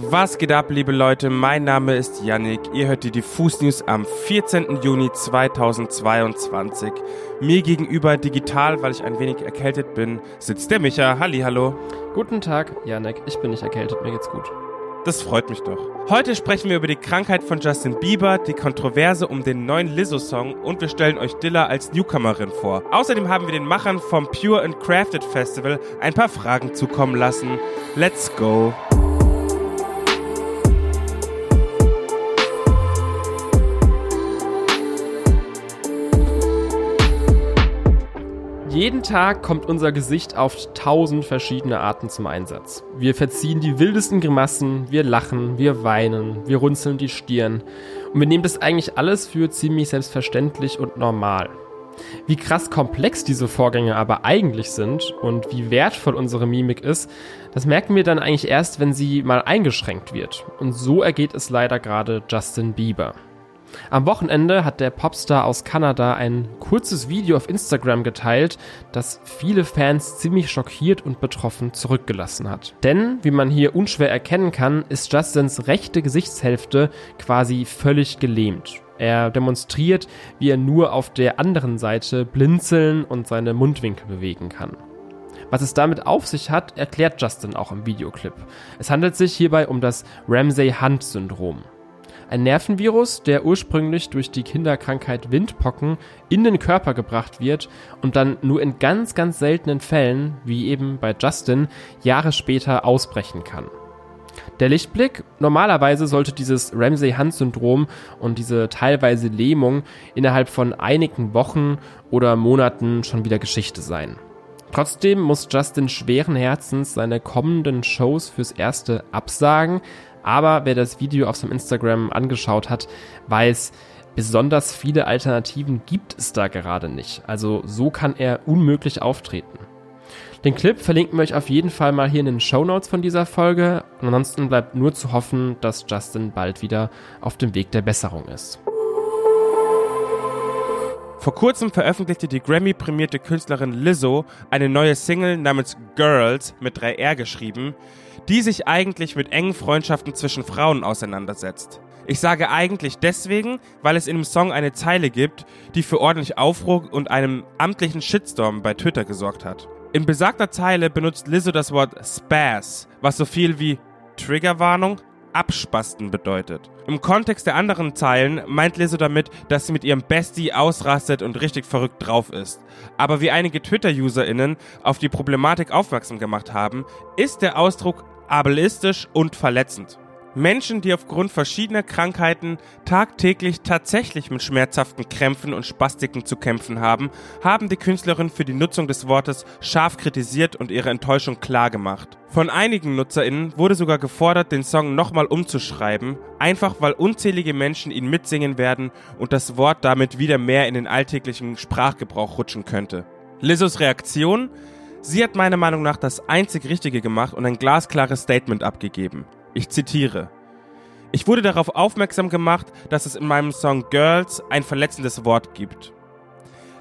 Was geht ab, liebe Leute? Mein Name ist Yannick. Ihr hört die Diffus News am 14. Juni 2022. Mir gegenüber digital, weil ich ein wenig erkältet bin, sitzt der Micha. Halli, hallo. Guten Tag, Yannick. Ich bin nicht erkältet, mir geht's gut. Das freut mich doch. Heute sprechen wir über die Krankheit von Justin Bieber, die Kontroverse um den neuen Lizzo-Song und wir stellen euch Dilla als Newcomerin vor. Außerdem haben wir den Machern vom Pure and Crafted Festival ein paar Fragen zukommen lassen. Let's go! Jeden Tag kommt unser Gesicht auf tausend verschiedene Arten zum Einsatz. Wir verziehen die wildesten Grimassen, wir lachen, wir weinen, wir runzeln die Stirn und wir nehmen das eigentlich alles für ziemlich selbstverständlich und normal. Wie krass komplex diese Vorgänge aber eigentlich sind und wie wertvoll unsere Mimik ist, das merken wir dann eigentlich erst, wenn sie mal eingeschränkt wird. Und so ergeht es leider gerade Justin Bieber. Am Wochenende hat der Popstar aus Kanada ein kurzes Video auf Instagram geteilt, das viele Fans ziemlich schockiert und betroffen zurückgelassen hat. Denn, wie man hier unschwer erkennen kann, ist Justins rechte Gesichtshälfte quasi völlig gelähmt. Er demonstriert, wie er nur auf der anderen Seite blinzeln und seine Mundwinkel bewegen kann. Was es damit auf sich hat, erklärt Justin auch im Videoclip. Es handelt sich hierbei um das Ramsay-Hunt-Syndrom. Ein Nervenvirus, der ursprünglich durch die Kinderkrankheit Windpocken in den Körper gebracht wird und dann nur in ganz, ganz seltenen Fällen, wie eben bei Justin, Jahre später ausbrechen kann. Der Lichtblick, normalerweise sollte dieses Ramsay-Hunt-Syndrom und diese teilweise Lähmung innerhalb von einigen Wochen oder Monaten schon wieder Geschichte sein. Trotzdem muss Justin schweren Herzens seine kommenden Shows fürs erste absagen, aber wer das Video auf seinem Instagram angeschaut hat, weiß, besonders viele Alternativen gibt es da gerade nicht. Also so kann er unmöglich auftreten. Den Clip verlinken wir euch auf jeden Fall mal hier in den Show Notes von dieser Folge. Und ansonsten bleibt nur zu hoffen, dass Justin bald wieder auf dem Weg der Besserung ist. Vor kurzem veröffentlichte die Grammy-prämierte Künstlerin Lizzo eine neue Single namens Girls mit 3R geschrieben, die sich eigentlich mit engen Freundschaften zwischen Frauen auseinandersetzt. Ich sage eigentlich deswegen, weil es in dem Song eine Zeile gibt, die für ordentlich Aufruhr und einem amtlichen Shitstorm bei Twitter gesorgt hat. In besagter Zeile benutzt Lizzo das Wort Spaz, was so viel wie Triggerwarnung, Abspasten bedeutet. Im Kontext der anderen Zeilen meint Lizzo damit, dass sie mit ihrem Bestie ausrastet und richtig verrückt drauf ist. Aber wie einige Twitter-UserInnen auf die Problematik aufmerksam gemacht haben, ist der Ausdruck ableistisch und verletzend. Menschen, die aufgrund verschiedener Krankheiten tagtäglich tatsächlich mit schmerzhaften Krämpfen und Spastiken zu kämpfen haben, haben die Künstlerin für die Nutzung des Wortes scharf kritisiert und ihre Enttäuschung klargemacht. Von einigen NutzerInnen wurde sogar gefordert, den Song nochmal umzuschreiben, einfach weil unzählige Menschen ihn mitsingen werden und das Wort damit wieder mehr in den alltäglichen Sprachgebrauch rutschen könnte. Lizzos Reaktion? Sie hat meiner Meinung nach das einzig Richtige gemacht und ein glasklares Statement abgegeben. Ich zitiere. Ich wurde darauf aufmerksam gemacht, dass es in meinem Song Girls ein verletzendes Wort gibt.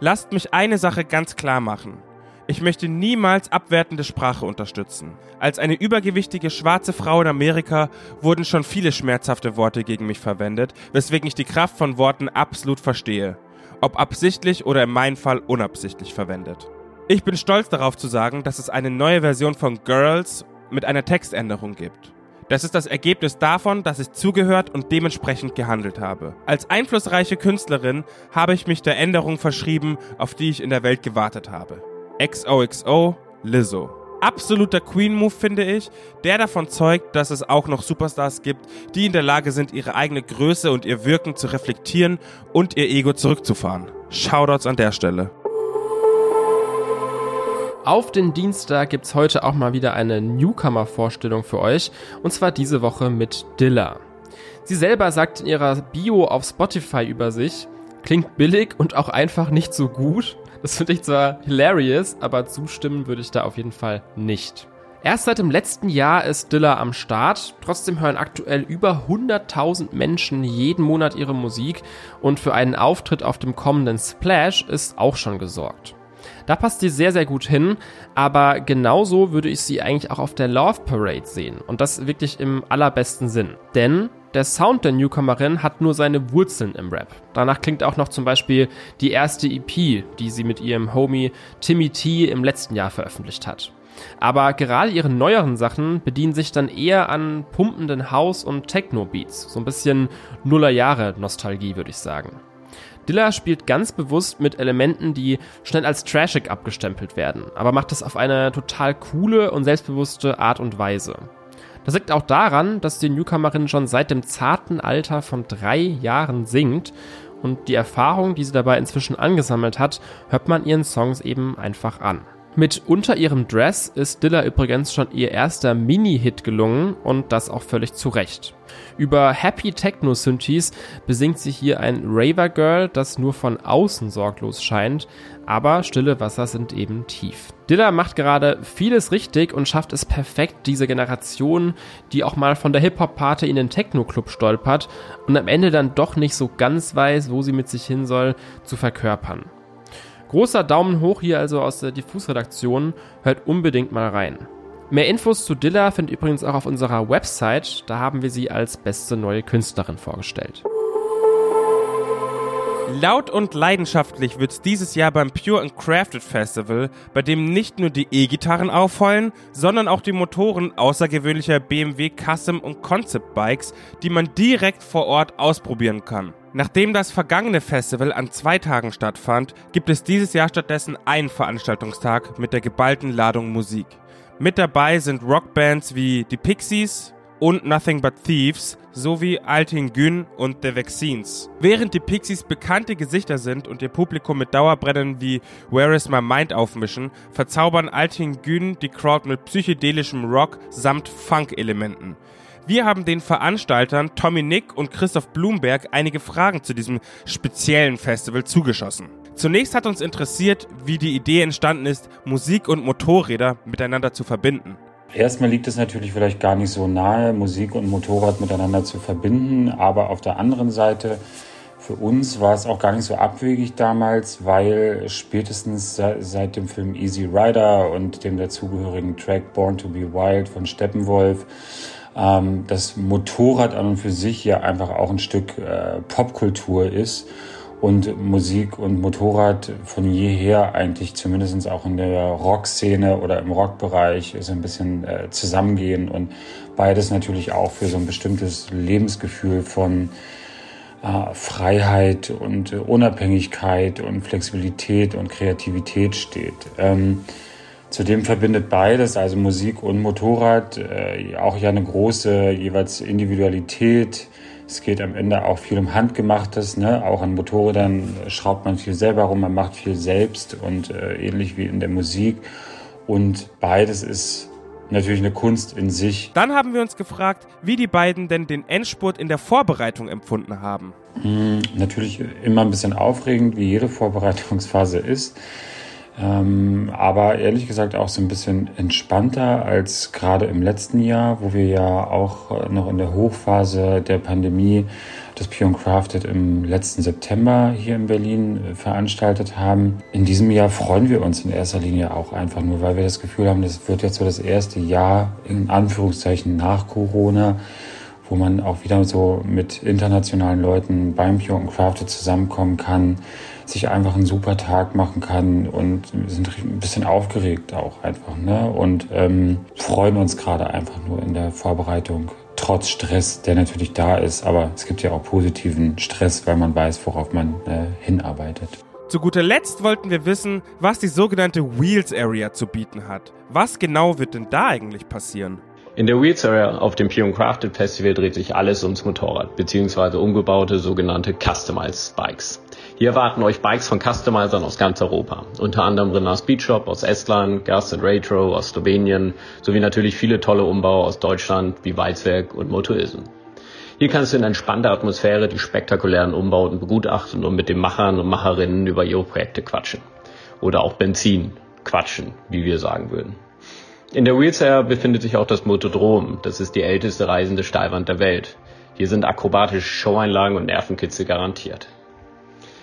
Lasst mich eine Sache ganz klar machen. Ich möchte niemals abwertende Sprache unterstützen. Als eine übergewichtige schwarze Frau in Amerika wurden schon viele schmerzhafte Worte gegen mich verwendet, weswegen ich die Kraft von Worten absolut verstehe. Ob absichtlich oder in meinem Fall unabsichtlich verwendet. Ich bin stolz darauf zu sagen, dass es eine neue Version von Girls mit einer Textänderung gibt. Das ist das Ergebnis davon, dass ich zugehört und dementsprechend gehandelt habe. Als einflussreiche Künstlerin habe ich mich der Änderung verschrieben, auf die ich in der Welt gewartet habe. XOXO Lizzo. Absoluter Queen-Move finde ich, der davon zeugt, dass es auch noch Superstars gibt, die in der Lage sind, ihre eigene Größe und ihr Wirken zu reflektieren und ihr Ego zurückzufahren. Shoutouts an der Stelle. Auf den Dienstag gibt's heute auch mal wieder eine Newcomer-Vorstellung für euch. Und zwar diese Woche mit Dilla. Sie selber sagt in ihrer Bio auf Spotify über sich, klingt billig und auch einfach nicht so gut. Das finde ich zwar hilarious, aber zustimmen würde ich da auf jeden Fall nicht. Erst seit dem letzten Jahr ist Dilla am Start. Trotzdem hören aktuell über 100.000 Menschen jeden Monat ihre Musik und für einen Auftritt auf dem kommenden Splash ist auch schon gesorgt. Da passt sie sehr, sehr gut hin, aber genauso würde ich sie eigentlich auch auf der Love Parade sehen und das wirklich im allerbesten Sinn. Denn der Sound der Newcomerin hat nur seine Wurzeln im Rap. Danach klingt auch noch zum Beispiel die erste EP, die sie mit ihrem Homie Timmy T im letzten Jahr veröffentlicht hat. Aber gerade ihre neueren Sachen bedienen sich dann eher an pumpenden House- und Techno-Beats. So ein bisschen Nullerjahre-Nostalgie, würde ich sagen. Dilla spielt ganz bewusst mit Elementen, die schnell als trashig abgestempelt werden, aber macht es auf eine total coole und selbstbewusste Art und Weise. Das liegt auch daran, dass die Newcomerin schon seit dem zarten Alter von drei Jahren singt und die Erfahrung, die sie dabei inzwischen angesammelt hat, hört man ihren Songs eben einfach an. Mit Unter ihrem Dress ist Dilla übrigens schon ihr erster Mini-Hit gelungen und das auch völlig zu Recht. Über Happy Techno Synthes besingt sie hier ein Raver Girl, das nur von außen sorglos scheint, aber stille Wasser sind eben tief. Dilla macht gerade vieles richtig und schafft es perfekt, diese Generation, die auch mal von der Hip-Hop-Party in den Techno-Club stolpert und am Ende dann doch nicht so ganz weiß, wo sie mit sich hin soll, zu verkörpern. Großer Daumen hoch hier also aus der Diffus-Redaktion. Hört unbedingt mal rein. Mehr Infos zu Dilla findet übrigens auch auf unserer Website. Da haben wir sie als beste neue Künstlerin vorgestellt. Laut und leidenschaftlich wird's dieses Jahr beim Pure and Crafted Festival, bei dem nicht nur die E-Gitarren aufheulen, sondern auch die Motoren außergewöhnlicher BMW Custom und Concept Bikes, die man direkt vor Ort ausprobieren kann. Nachdem das vergangene Festival an zwei Tagen stattfand, gibt es dieses Jahr stattdessen einen Veranstaltungstag mit der geballten Ladung Musik. Mit dabei sind Rockbands wie die Pixies und Nothing But Thieves sowie Altin Gün und The Vaccines. Während die Pixies bekannte Gesichter sind und ihr Publikum mit Dauerbrennen wie Where Is My Mind aufmischen, verzaubern Altin Gün die Crowd mit psychedelischem Rock samt Funk-Elementen. Wir haben den Veranstaltern Tommy Nick und Christoph Blumberg einige Fragen zu diesem speziellen Festival zugeschossen. Zunächst hat uns interessiert, wie die Idee entstanden ist, Musik und Motorräder miteinander zu verbinden. Erstmal liegt es natürlich vielleicht gar nicht so nahe, Musik und Motorrad miteinander zu verbinden, aber auf der anderen Seite für uns war es auch gar nicht so abwegig damals, weil spätestens seit dem Film Easy Rider und dem dazugehörigen Track Born to Be Wild von Steppenwolf ähm, das Motorrad an und für sich ja einfach auch ein Stück äh, Popkultur ist und Musik und Motorrad von jeher eigentlich zumindest auch in der Rockszene oder im Rockbereich so ein bisschen äh, zusammengehen und beides natürlich auch für so ein bestimmtes Lebensgefühl von äh, Freiheit und Unabhängigkeit und Flexibilität und Kreativität steht. Ähm, Zudem verbindet beides, also Musik und Motorrad, äh, auch ja eine große jeweils Individualität. Es geht am Ende auch viel um Handgemachtes, ne? auch an Motorrädern schraubt man viel selber rum, man macht viel selbst und äh, ähnlich wie in der Musik. Und beides ist natürlich eine Kunst in sich. Dann haben wir uns gefragt, wie die beiden denn den Endspurt in der Vorbereitung empfunden haben. Hm, natürlich immer ein bisschen aufregend, wie jede Vorbereitungsphase ist. Ähm, aber ehrlich gesagt auch so ein bisschen entspannter als gerade im letzten Jahr, wo wir ja auch noch in der Hochphase der Pandemie das Pure Crafted im letzten September hier in Berlin äh, veranstaltet haben. In diesem Jahr freuen wir uns in erster Linie auch einfach nur, weil wir das Gefühl haben, das wird jetzt so das erste Jahr in Anführungszeichen nach Corona, wo man auch wieder so mit internationalen Leuten beim Pure Crafted zusammenkommen kann sich einfach einen super Tag machen kann und sind ein bisschen aufgeregt auch einfach ne? und ähm, freuen uns gerade einfach nur in der Vorbereitung. Trotz Stress, der natürlich da ist, aber es gibt ja auch positiven Stress, weil man weiß, worauf man äh, hinarbeitet. Zu guter Letzt wollten wir wissen, was die sogenannte Wheels Area zu bieten hat. Was genau wird denn da eigentlich passieren? In der Wheels Area auf dem Pure Crafted Festival dreht sich alles ums Motorrad, beziehungsweise umgebaute sogenannte Customized Bikes. Hier erwarten euch Bikes von Customizern aus ganz Europa. Unter anderem Renner Speedshop aus Estland, Gersten Retro aus Slowenien, sowie natürlich viele tolle Umbauer aus Deutschland wie Weizwerk und Motoisen. Hier kannst du in entspannter Atmosphäre die spektakulären Umbauten begutachten und mit den Machern und Macherinnen über ihre Projekte quatschen. Oder auch Benzin quatschen, wie wir sagen würden. In der Wheelchair befindet sich auch das Motodrom. Das ist die älteste reisende Steilwand der Welt. Hier sind akrobatische Showeinlagen und Nervenkitzel garantiert.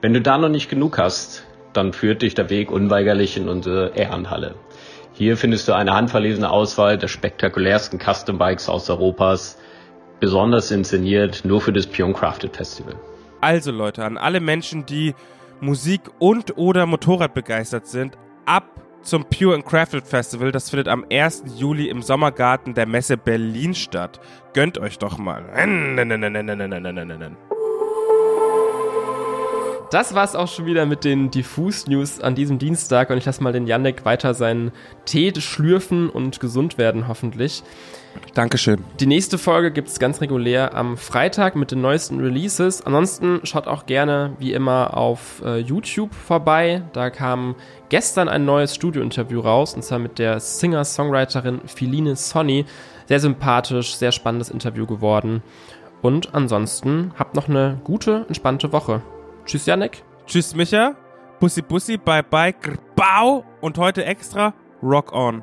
Wenn du da noch nicht genug hast, dann führt dich der Weg unweigerlich in unsere Ehrenhalle. Hier findest du eine handverlesene Auswahl der spektakulärsten Custom Bikes aus Europas, besonders inszeniert nur für das Pion Crafted Festival. Also Leute, an alle Menschen, die Musik und oder Motorrad begeistert sind, ab zum Pure and Crafted Festival. Das findet am 1. Juli im Sommergarten der Messe Berlin statt. Gönnt euch doch mal. Das war's auch schon wieder mit den Diffus-News an diesem Dienstag und ich lasse mal den Yannick weiter seinen Tee schlürfen und gesund werden, hoffentlich. Dankeschön. Die nächste Folge gibt's ganz regulär am Freitag mit den neuesten Releases. Ansonsten schaut auch gerne, wie immer, auf äh, YouTube vorbei. Da kam gestern ein neues Studio-Interview raus, und zwar mit der Singer-Songwriterin Philine Sonny. Sehr sympathisch, sehr spannendes Interview geworden. Und ansonsten habt noch eine gute, entspannte Woche. Tschüss, Janek. Tschüss, Micha. Bussi, bussi, bye, bye, bau. Und heute extra Rock on.